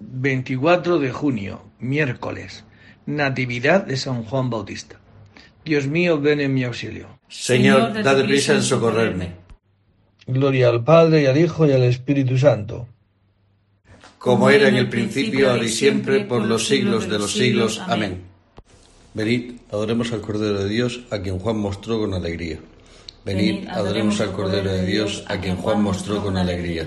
24 de junio, miércoles, Natividad de San Juan Bautista. Dios mío, ven en mi auxilio. Señor, dad prisa en socorrerme. Gloria al Padre y al Hijo y al Espíritu Santo. Como era en el principio, ahora y siempre, por los siglos de los siglos. Amén. Venid, adoremos al Cordero de Dios, a quien Juan mostró con alegría. Venid, adoremos al Cordero de Dios, a quien Juan mostró con alegría.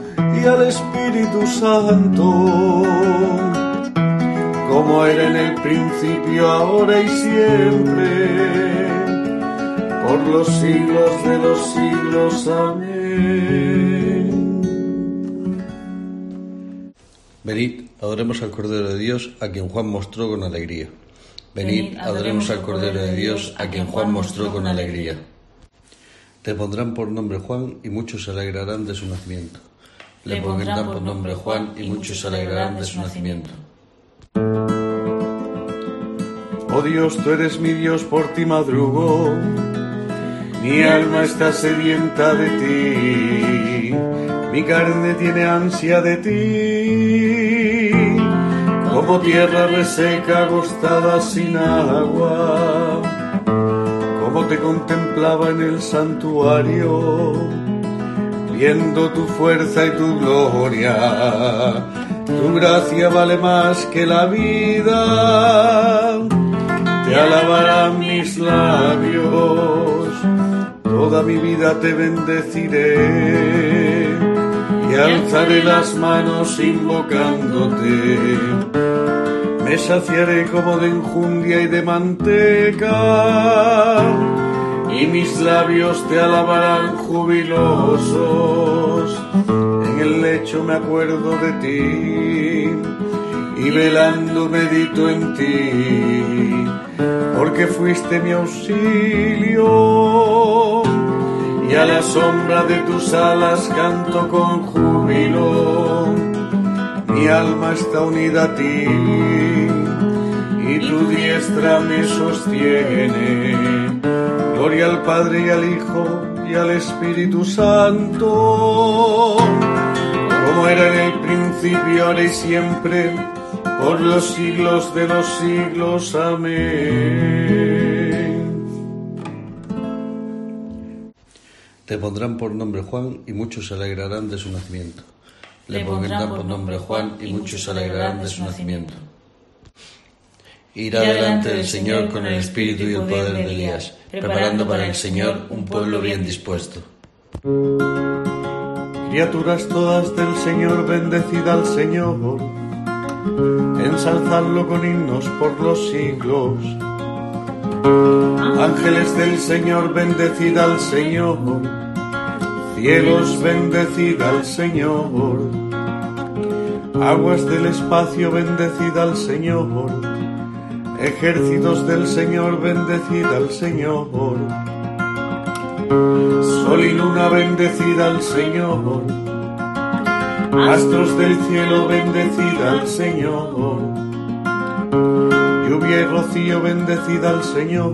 y al Espíritu Santo, como era en el principio, ahora y siempre por los siglos de los siglos. Amén. Venid, adoremos al Cordero de Dios, a quien Juan mostró con alegría. Venid, adoremos al Cordero de Dios, a quien Juan mostró con alegría. Te pondrán por nombre Juan y muchos se alegrarán de su nacimiento. Le pondrán por nombre Juan y muchos se alegrarán de su nacimiento. Oh Dios, tú eres mi Dios, por ti madrugo. Mi alma está sedienta de ti, mi carne tiene ansia de ti, como tierra reseca agostada sin agua, como te contemplaba en el santuario, viendo tu fuerza y tu gloria, tu gracia vale más que la vida, te alabarán mis labios. Toda mi vida te bendeciré. Y alzaré las manos invocándote. Me saciaré como de enjundia y de manteca y mis labios te alabarán jubilosos. En el lecho me acuerdo de ti y velando medito en ti, porque fuiste mi auxilio y a la sombra de tus alas canto con júbilo. Mi alma está unida a ti y tu diestra me sostiene. Gloria al Padre y al Hijo y al Espíritu Santo, como era en el principio, ahora y siempre, por los siglos de los siglos. Amén. Le pondrán por nombre Juan y muchos se alegrarán de su nacimiento. Le pondrán por nombre Juan y muchos se alegrarán de su nacimiento. Irá delante del Señor con el espíritu y el poder de Elías, preparando para el Señor un pueblo bien dispuesto. Criaturas todas del Señor, bendecida al Señor. En ensalzadlo con himnos por los siglos. Ángeles del Señor, bendecid al Señor. Cielos, bendecid al Señor. Aguas del espacio, bendecid al Señor. Ejércitos del Señor, bendecid al Señor. Sol y luna, bendecid al Señor. Astros del cielo, bendecid al Señor. Lluvia y rocío, bendecid al Señor.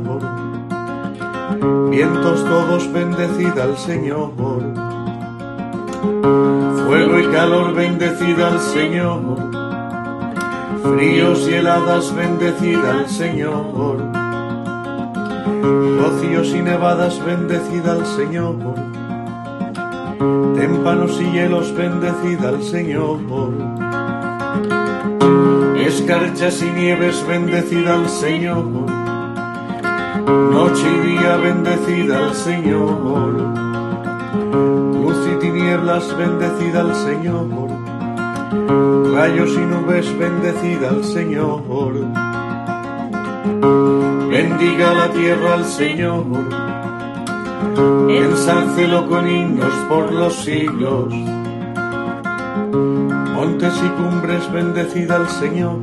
Vientos todos, bendecid al Señor. Fuego y calor, bendecid al Señor. Fríos y heladas, bendecid al Señor. Rocíos y nevadas, bendecid al Señor. Témpanos y hielos, bendecid al Señor. Escarchas y nieves, bendecid al Señor. Noche y día, bendecid al Señor. Luz y tinieblas, bendecid al Señor. Rayos y nubes, bendecid al Señor. Bendiga la tierra al Señor. Ensálcelo con himnos por los siglos. Montes y cumbres, bendecida al Señor.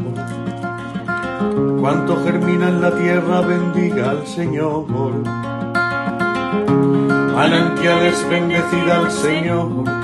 Cuanto germina en la tierra, bendiga al Señor. Manantiales, bendecida al Señor.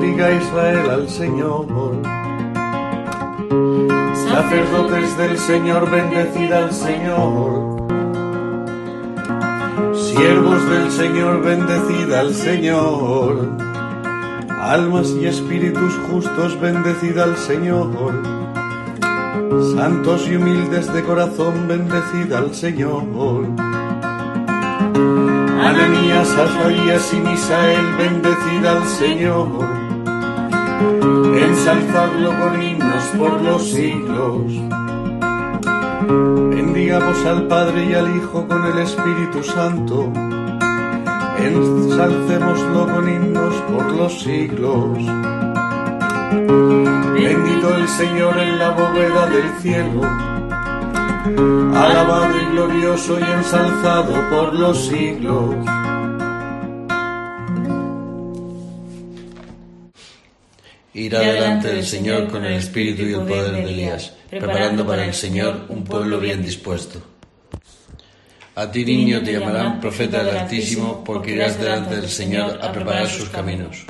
Bendiga Israel al Señor. Sacerdotes del Señor, bendecida al Señor. Siervos del Señor, bendecida al Señor. Almas y espíritus justos, bendecida al Señor. Santos y humildes de corazón, bendecida al Señor. Ananías, Azarías y Misael, bendecida al Señor. Ensalzadlo con himnos por los siglos. Bendigamos al Padre y al Hijo con el Espíritu Santo. Ensalcémoslo con himnos por los siglos. Bendito el Señor en la bóveda del cielo. Alabado y glorioso y ensalzado por los siglos. Irá delante del Señor con el espíritu y el poder de Elías, preparando para el Señor un pueblo bien dispuesto. A ti, niño, te llamarán profeta del Altísimo, porque irás delante del Señor a preparar sus caminos.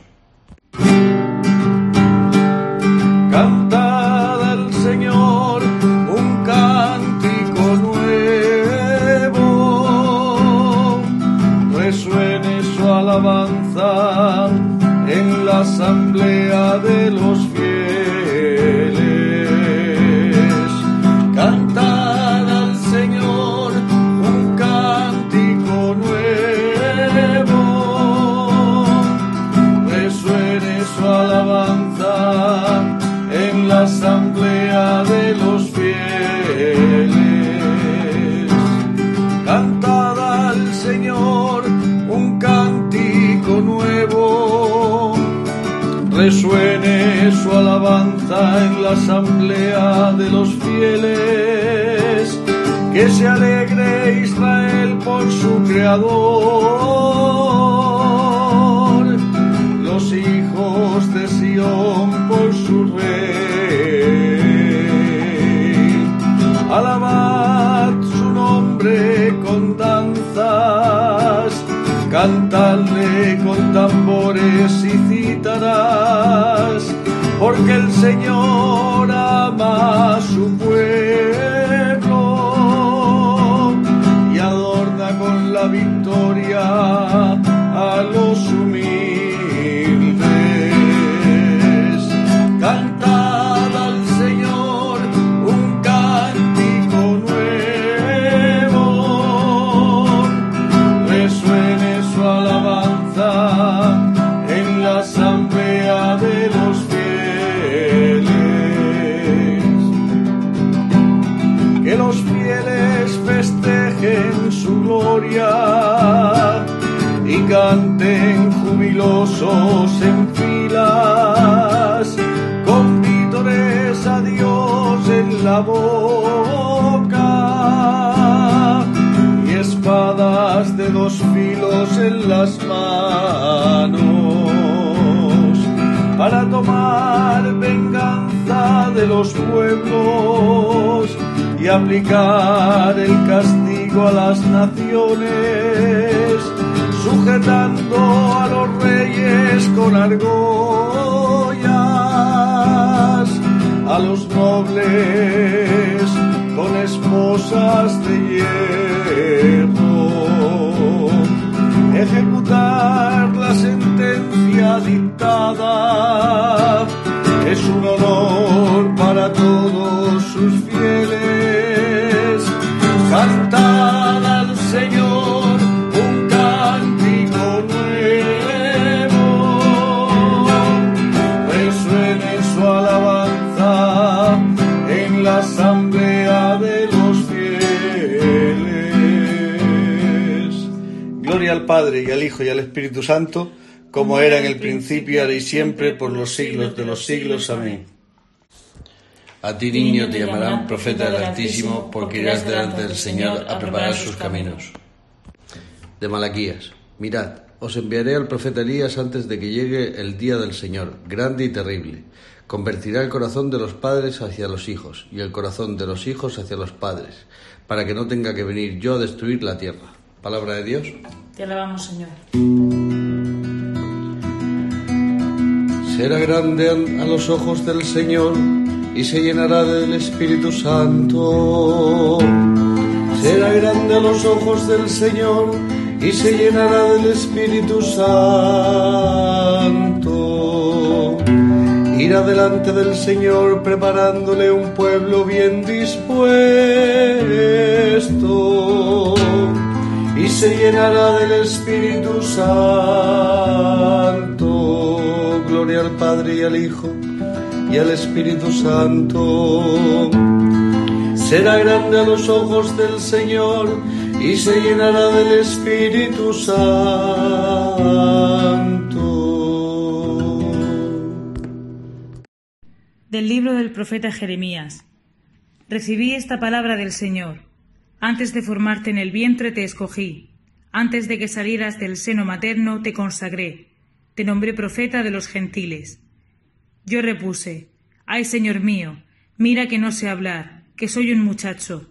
En filas, con vítores a Dios en la boca y espadas de dos filos en las manos para tomar venganza de los pueblos y aplicar el castigo a las naciones, sujetando a los reyes con argollas, a los nobles con esposas de hierro, ejecutar la sentencia dictada es un honor para todos Padre y al Hijo y al Espíritu Santo como era en el principio, ahora y siempre, por los siglos de los siglos. Amén. A ti, niño, te llamarán profeta del Altísimo, porque irás delante del Señor a preparar sus caminos. De Malaquías. Mirad, os enviaré al profeta Elías antes de que llegue el día del Señor, grande y terrible. Convertirá el corazón de los padres hacia los hijos, y el corazón de los hijos hacia los padres, para que no tenga que venir yo a destruir la tierra. Palabra de Dios. Te alabamos, Señor. será grande a los ojos del Señor y se llenará del Espíritu Santo. Será grande a los ojos del Señor y se llenará del Espíritu Santo. Irá delante del Señor preparándole un pueblo bien dispuesto y se llenará del Espíritu Santo gloria al Padre y al Hijo y al Espíritu Santo. Será grande a los ojos del Señor y se llenará del Espíritu Santo. Del libro del profeta Jeremías. Recibí esta palabra del Señor. Antes de formarte en el vientre te escogí. Antes de que salieras del seno materno te consagré te nombré profeta de los gentiles. Yo repuse, Ay, Señor mío, mira que no sé hablar, que soy un muchacho.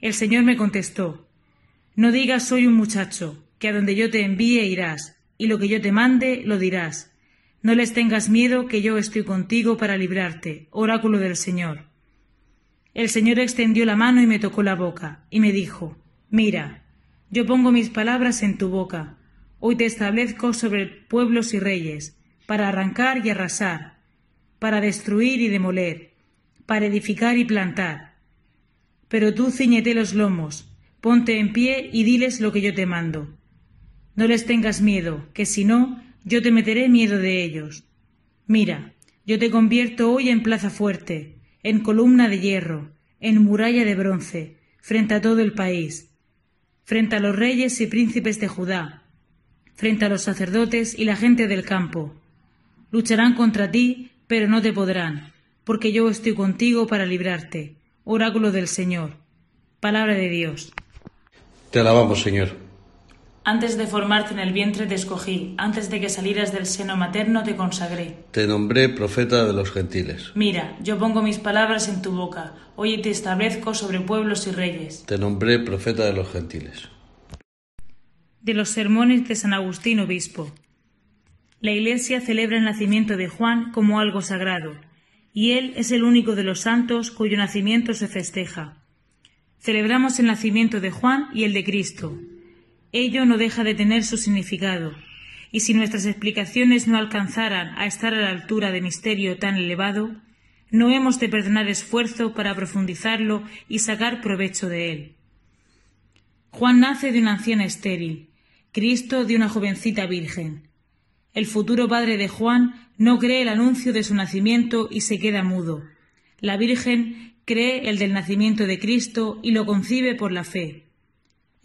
El Señor me contestó, No digas soy un muchacho, que a donde yo te envíe irás, y lo que yo te mande lo dirás. No les tengas miedo, que yo estoy contigo para librarte, oráculo del Señor. El Señor extendió la mano y me tocó la boca, y me dijo, Mira, yo pongo mis palabras en tu boca, Hoy te establezco sobre pueblos y reyes, para arrancar y arrasar, para destruir y demoler, para edificar y plantar. Pero tú ciñete los lomos, ponte en pie y diles lo que yo te mando. No les tengas miedo, que si no, yo te meteré miedo de ellos. Mira, yo te convierto hoy en plaza fuerte, en columna de hierro, en muralla de bronce, frente a todo el país, frente a los reyes y príncipes de Judá, frente a los sacerdotes y la gente del campo. Lucharán contra ti, pero no te podrán, porque yo estoy contigo para librarte. Oráculo del Señor. Palabra de Dios. Te alabamos, Señor. Antes de formarte en el vientre te escogí, antes de que salieras del seno materno te consagré. Te nombré profeta de los gentiles. Mira, yo pongo mis palabras en tu boca, hoy te establezco sobre pueblos y reyes. Te nombré profeta de los gentiles de los sermones de San Agustín Obispo. La Iglesia celebra el nacimiento de Juan como algo sagrado, y él es el único de los santos cuyo nacimiento se festeja. Celebramos el nacimiento de Juan y el de Cristo. Ello no deja de tener su significado, y si nuestras explicaciones no alcanzaran a estar a la altura de misterio tan elevado, no hemos de perdonar esfuerzo para profundizarlo y sacar provecho de él. Juan nace de una anciana estéril, Cristo de una jovencita virgen. El futuro padre de Juan no cree el anuncio de su nacimiento y se queda mudo. La Virgen cree el del nacimiento de Cristo y lo concibe por la fe.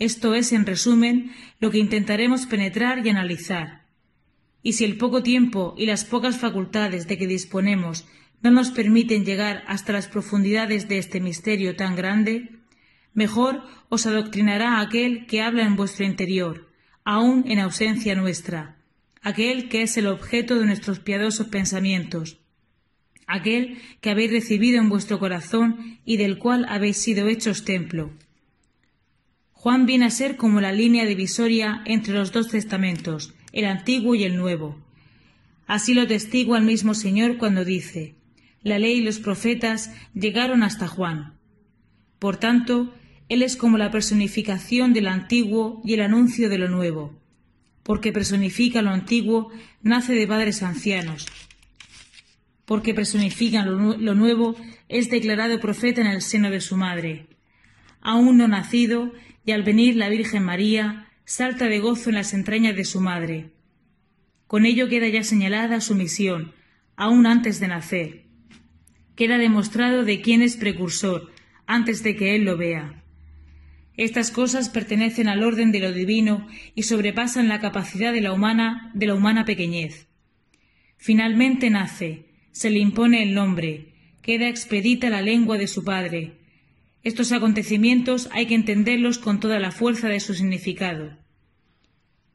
Esto es, en resumen, lo que intentaremos penetrar y analizar. Y si el poco tiempo y las pocas facultades de que disponemos no nos permiten llegar hasta las profundidades de este misterio tan grande, mejor os adoctrinará aquel que habla en vuestro interior, aun en ausencia nuestra, aquel que es el objeto de nuestros piadosos pensamientos, aquel que habéis recibido en vuestro corazón y del cual habéis sido hechos templo. Juan viene a ser como la línea divisoria entre los dos testamentos, el antiguo y el nuevo. Así lo testigua el mismo Señor cuando dice, la ley y los profetas llegaron hasta Juan. Por tanto, Él es como la personificación del antiguo y el anuncio de lo nuevo. Porque personifica lo antiguo, nace de padres ancianos. Porque personifica lo, lo nuevo, es declarado profeta en el seno de su madre. Aún no nacido, y al venir la Virgen María, salta de gozo en las entrañas de su madre. Con ello queda ya señalada su misión, aún antes de nacer queda demostrado de quién es precursor, antes de que él lo vea. Estas cosas pertenecen al orden de lo divino y sobrepasan la capacidad de la humana, de la humana pequeñez. Finalmente nace, se le impone el nombre, queda expedita la lengua de su padre. Estos acontecimientos hay que entenderlos con toda la fuerza de su significado.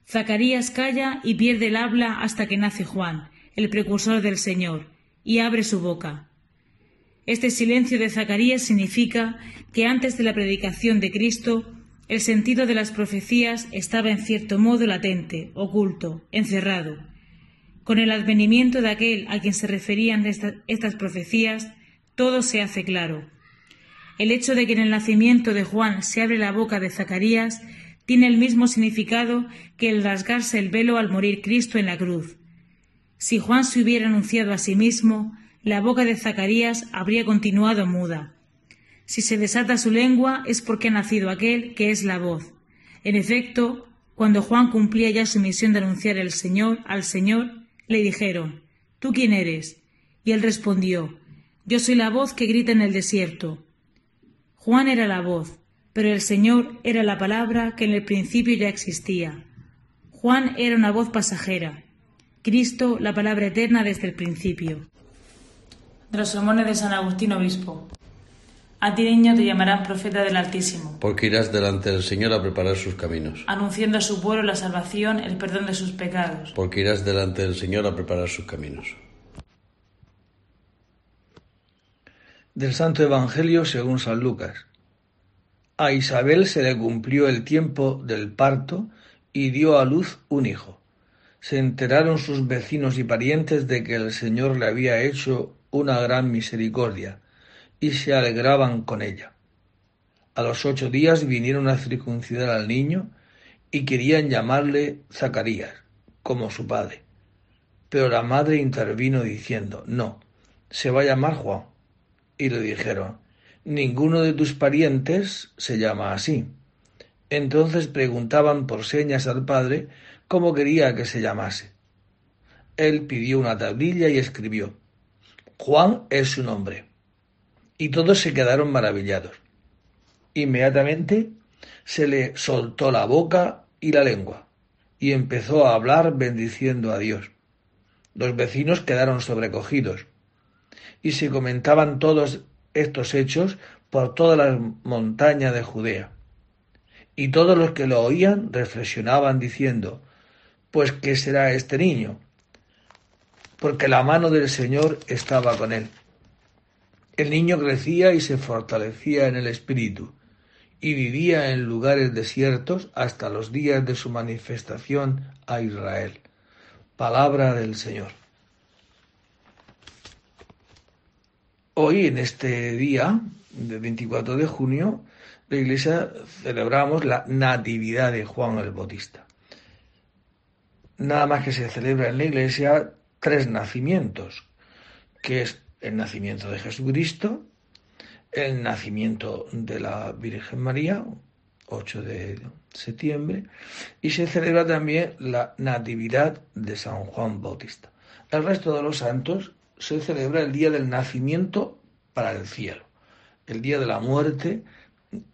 Zacarías calla y pierde el habla hasta que nace Juan, el precursor del Señor, y abre su boca. Este silencio de Zacarías significa que antes de la predicación de Cristo, el sentido de las profecías estaba en cierto modo latente, oculto, encerrado. Con el advenimiento de aquel a quien se referían estas profecías, todo se hace claro. El hecho de que en el nacimiento de Juan se abre la boca de Zacarías tiene el mismo significado que el rasgarse el velo al morir Cristo en la cruz. Si Juan se hubiera anunciado a sí mismo, la boca de Zacarías habría continuado muda. Si se desata su lengua es porque ha nacido aquel que es la voz. En efecto, cuando Juan cumplía ya su misión de anunciar el Señor al Señor, le dijeron ¿Tú quién eres? Y él respondió Yo soy la voz que grita en el desierto. Juan era la voz, pero el Señor era la palabra que en el principio ya existía. Juan era una voz pasajera, Cristo la palabra eterna desde el principio de los sermones de San Agustín Obispo. A ti, niño, te llamarán profeta del Altísimo. Porque irás delante del Señor a preparar sus caminos. Anunciando a su pueblo la salvación, el perdón de sus pecados. Porque irás delante del Señor a preparar sus caminos. Del Santo Evangelio según San Lucas. A Isabel se le cumplió el tiempo del parto y dio a luz un hijo. Se enteraron sus vecinos y parientes de que el Señor le había hecho una gran misericordia, y se alegraban con ella. A los ocho días vinieron a circuncidar al niño y querían llamarle Zacarías, como su padre. Pero la madre intervino diciendo, no, se va a llamar Juan. Y le dijeron, ninguno de tus parientes se llama así. Entonces preguntaban por señas al padre cómo quería que se llamase. Él pidió una tablilla y escribió, Juan es su nombre. Y todos se quedaron maravillados. Inmediatamente se le soltó la boca y la lengua, y empezó a hablar bendiciendo a Dios. Los vecinos quedaron sobrecogidos, y se comentaban todos estos hechos por toda la montaña de Judea. Y todos los que lo oían reflexionaban diciendo, pues ¿qué será este niño? porque la mano del Señor estaba con él. El niño crecía y se fortalecía en el espíritu, y vivía en lugares desiertos hasta los días de su manifestación a Israel. Palabra del Señor. Hoy, en este día, del 24 de junio, la Iglesia celebramos la Natividad de Juan el Bautista. Nada más que se celebra en la Iglesia tres nacimientos, que es el nacimiento de Jesucristo, el nacimiento de la Virgen María, 8 de septiembre, y se celebra también la Natividad de San Juan Bautista. El resto de los santos se celebra el día del nacimiento para el cielo, el día de la muerte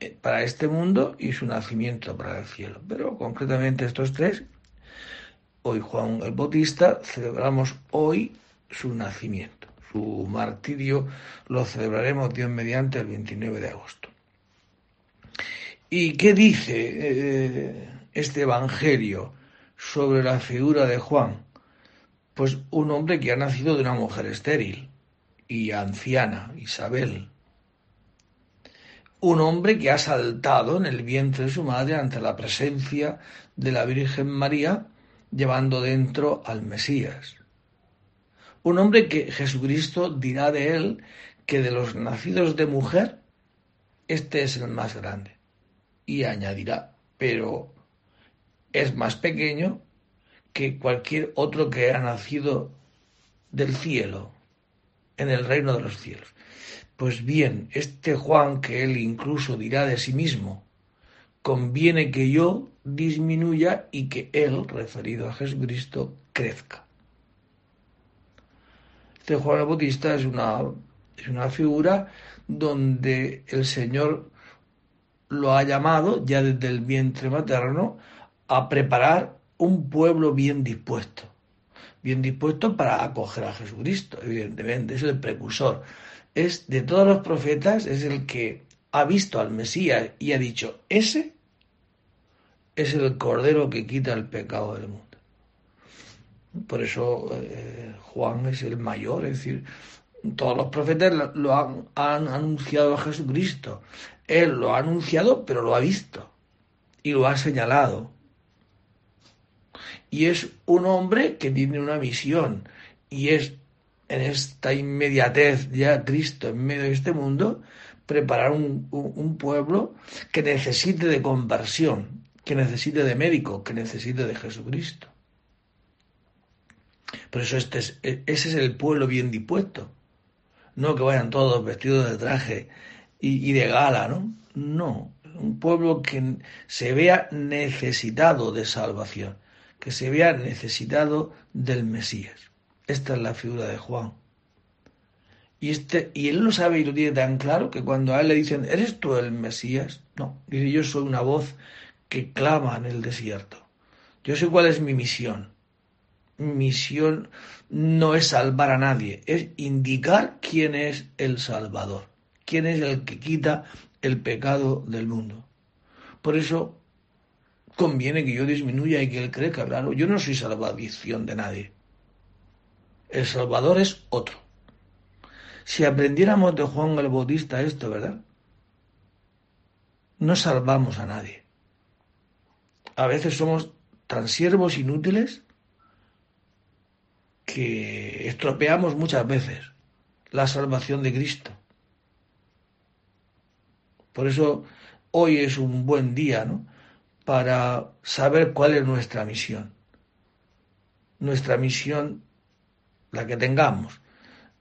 eh, para este mundo y su nacimiento para el cielo. Pero concretamente estos tres, hoy Juan el Bautista, celebramos hoy su nacimiento. Su martirio lo celebraremos Dios mediante el 29 de agosto. ¿Y qué dice eh, este Evangelio sobre la figura de Juan? Pues un hombre que ha nacido de una mujer estéril y anciana, Isabel. Un hombre que ha saltado en el vientre de su madre ante la presencia de la Virgen María, llevando dentro al Mesías. Un hombre que Jesucristo dirá de él que de los nacidos de mujer, este es el más grande y añadirá, pero es más pequeño que cualquier otro que ha nacido del cielo, en el reino de los cielos. Pues bien, este Juan que él incluso dirá de sí mismo, conviene que yo disminuya y que él, referido a Jesucristo, crezca. Este Juan el Bautista es una, es una figura donde el Señor lo ha llamado ya desde el vientre materno a preparar un pueblo bien dispuesto. Bien dispuesto para acoger a Jesucristo, evidentemente, es el precursor. Es de todos los profetas, es el que ha visto al Mesías y ha dicho, ese es el cordero que quita el pecado del mundo. Por eso eh, Juan es el mayor, es decir, todos los profetas lo han, han anunciado a Jesucristo. Él lo ha anunciado, pero lo ha visto y lo ha señalado. Y es un hombre que tiene una misión y es en esta inmediatez ya Cristo en medio de este mundo, preparar un, pueblo que necesite de conversión, que necesite de médico, que necesite de Jesucristo. Por eso este es, ese es el pueblo bien dispuesto. No que vayan todos vestidos de traje y, de gala, ¿no? No, un pueblo que se vea necesitado de salvación, que se vea necesitado del Mesías. Esta es la figura de Juan. Y, este, y él lo sabe y lo tiene tan claro que cuando a él le dicen, ¿eres tú el Mesías? No, dice, yo soy una voz que clama en el desierto. Yo sé cuál es mi misión. Mi misión no es salvar a nadie, es indicar quién es el Salvador quién es el que quita el pecado del mundo. Por eso conviene que yo disminuya y que él crezca, claro. Yo no soy salvación de nadie. El Salvador es otro. Si aprendiéramos de Juan el Bautista esto, ¿verdad? No salvamos a nadie. A veces somos tan siervos inútiles que estropeamos muchas veces la salvación de Cristo. Por eso hoy es un buen día ¿no? Para saber cuál es nuestra misión. Nuestra misión, la que tengamos,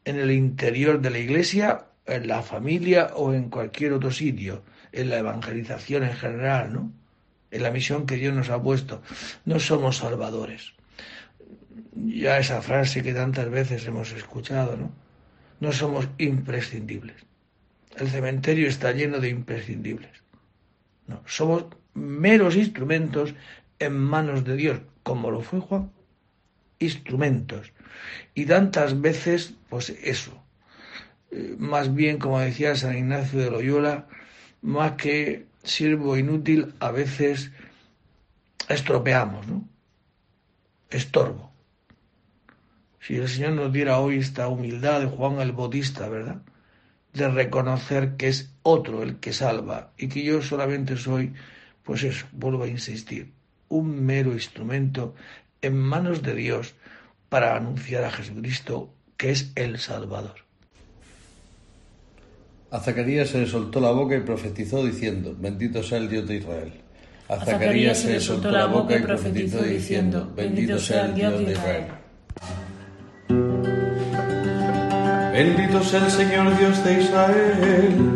en el interior de la iglesia, en la familia o en cualquier otro sitio, en la evangelización en general, ¿no? En la misión que Dios nos ha puesto. No somos salvadores. Ya esa frase que tantas veces hemos escuchado, ¿no? No somos imprescindibles. El cementerio está lleno de imprescindibles. No, somos meros instrumentos en manos de Dios, como lo fue Juan. Instrumentos. Y tantas veces, pues eso. Eh, más bien, como decía San Ignacio de Loyola, más que sirvo inútil, a veces estropeamos, ¿no? Estorbo. Si el Señor nos diera hoy esta humildad de Juan el Bautista, ¿verdad? de reconocer que es otro el que salva y que yo solamente soy, pues eso, vuelvo a insistir, un mero instrumento en manos de Dios para anunciar a Jesucristo que es el Salvador. A Zacarías se le soltó la boca y profetizó diciendo, bendito sea el Dios de Israel. A Zacarías se le soltó la boca y profetizó diciendo, bendito sea el Dios de Israel. Bendito sea el Señor Dios de Israel,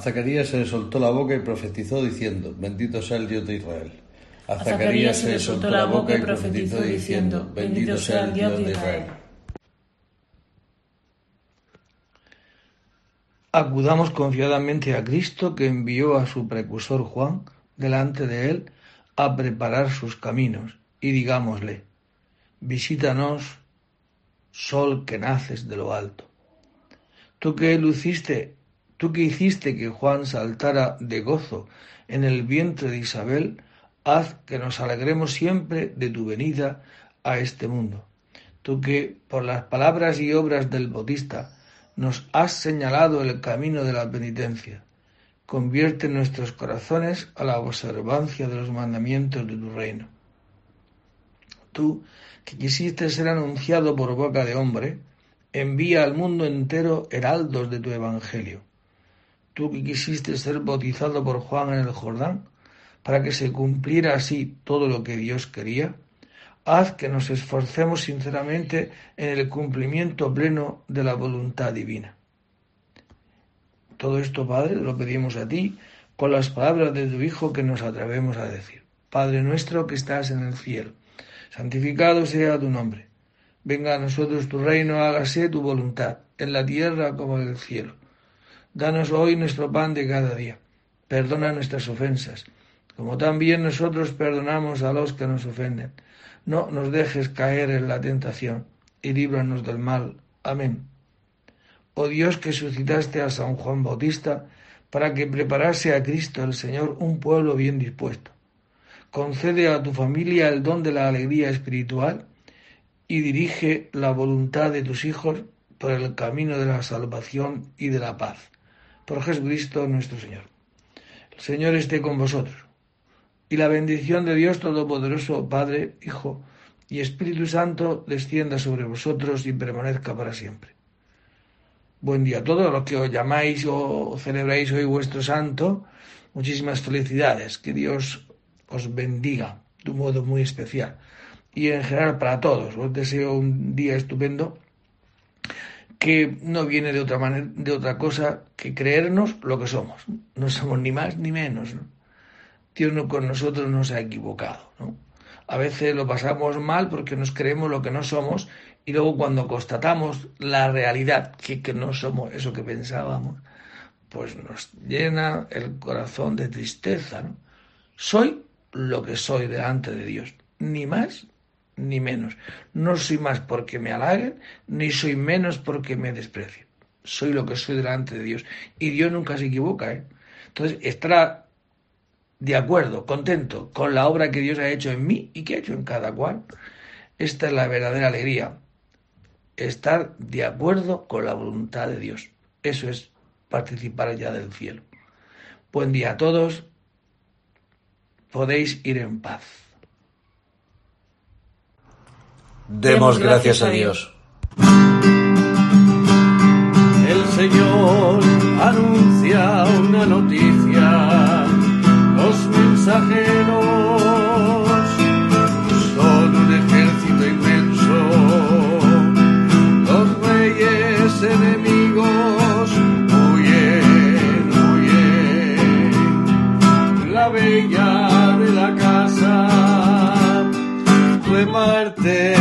Zacarías se le soltó la boca y profetizó diciendo, bendito sea el Dios de Israel. A Zacarías se le soltó la boca y profetizó diciendo, bendito sea el Dios de Israel. Acudamos confiadamente a Cristo que envió a su precursor Juan delante de él a preparar sus caminos y digámosle, visítanos, sol que naces de lo alto. Tú que luciste, tú que hiciste que Juan saltara de gozo en el vientre de Isabel, haz que nos alegremos siempre de tu venida a este mundo. Tú que, por las palabras y obras del Bautista, nos has señalado el camino de la penitencia. Convierte nuestros corazones a la observancia de los mandamientos de tu reino. Tú, que quisiste ser anunciado por boca de hombre, envía al mundo entero heraldos de tu evangelio. Tú que quisiste ser bautizado por Juan en el Jordán, para que se cumpliera así todo lo que Dios quería, haz que nos esforcemos sinceramente en el cumplimiento pleno de la voluntad divina. Todo esto, Padre, lo pedimos a ti con las palabras de tu Hijo que nos atrevemos a decir. Padre nuestro que estás en el cielo, santificado sea tu nombre. Venga a nosotros tu reino, hágase tu voluntad, en la tierra como en el cielo. Danos hoy nuestro pan de cada día. Perdona nuestras ofensas como también nosotros perdonamos a los que nos ofenden. No nos dejes caer en la tentación y líbranos del mal. Amén. Oh Dios que suscitaste a San Juan Bautista para que preparase a Cristo el Señor un pueblo bien dispuesto. Concede a tu familia el don de la alegría espiritual y dirige la voluntad de tus hijos por el camino de la salvación y de la paz. Por Jesucristo nuestro Señor. El Señor esté con vosotros y la bendición de Dios Todopoderoso, Padre, Hijo y Espíritu Santo, descienda sobre vosotros y permanezca para siempre. Buen día a todos los que os llamáis o celebráis hoy vuestro santo. Muchísimas felicidades. Que Dios os bendiga de un modo muy especial. Y en general para todos. Os deseo un día estupendo que no viene de otra manera, de otra cosa que creernos lo que somos. No somos ni más ni menos. ¿no? Dios no con nosotros no se ha equivocado. ¿no? A veces lo pasamos mal porque nos creemos lo que no somos y luego cuando constatamos la realidad, que, que no somos eso que pensábamos, pues nos llena el corazón de tristeza. ¿no? Soy lo que soy delante de Dios, ni más ni menos. No soy más porque me halaguen, ni soy menos porque me desprecien. Soy lo que soy delante de Dios. Y Dios nunca se equivoca. ¿eh? Entonces, estará de acuerdo, contento con la obra que Dios ha hecho en mí y que ha hecho en cada cual. Esta es la verdadera alegría. Estar de acuerdo con la voluntad de Dios. Eso es participar ya del cielo. Buen día a todos podéis ir en paz. Demos gracias a Dios. El Señor anuncia una noticia. Los mensajeros son un ejército inmenso. Los reyes enemigos huyen, huyen. La bella de la casa reparte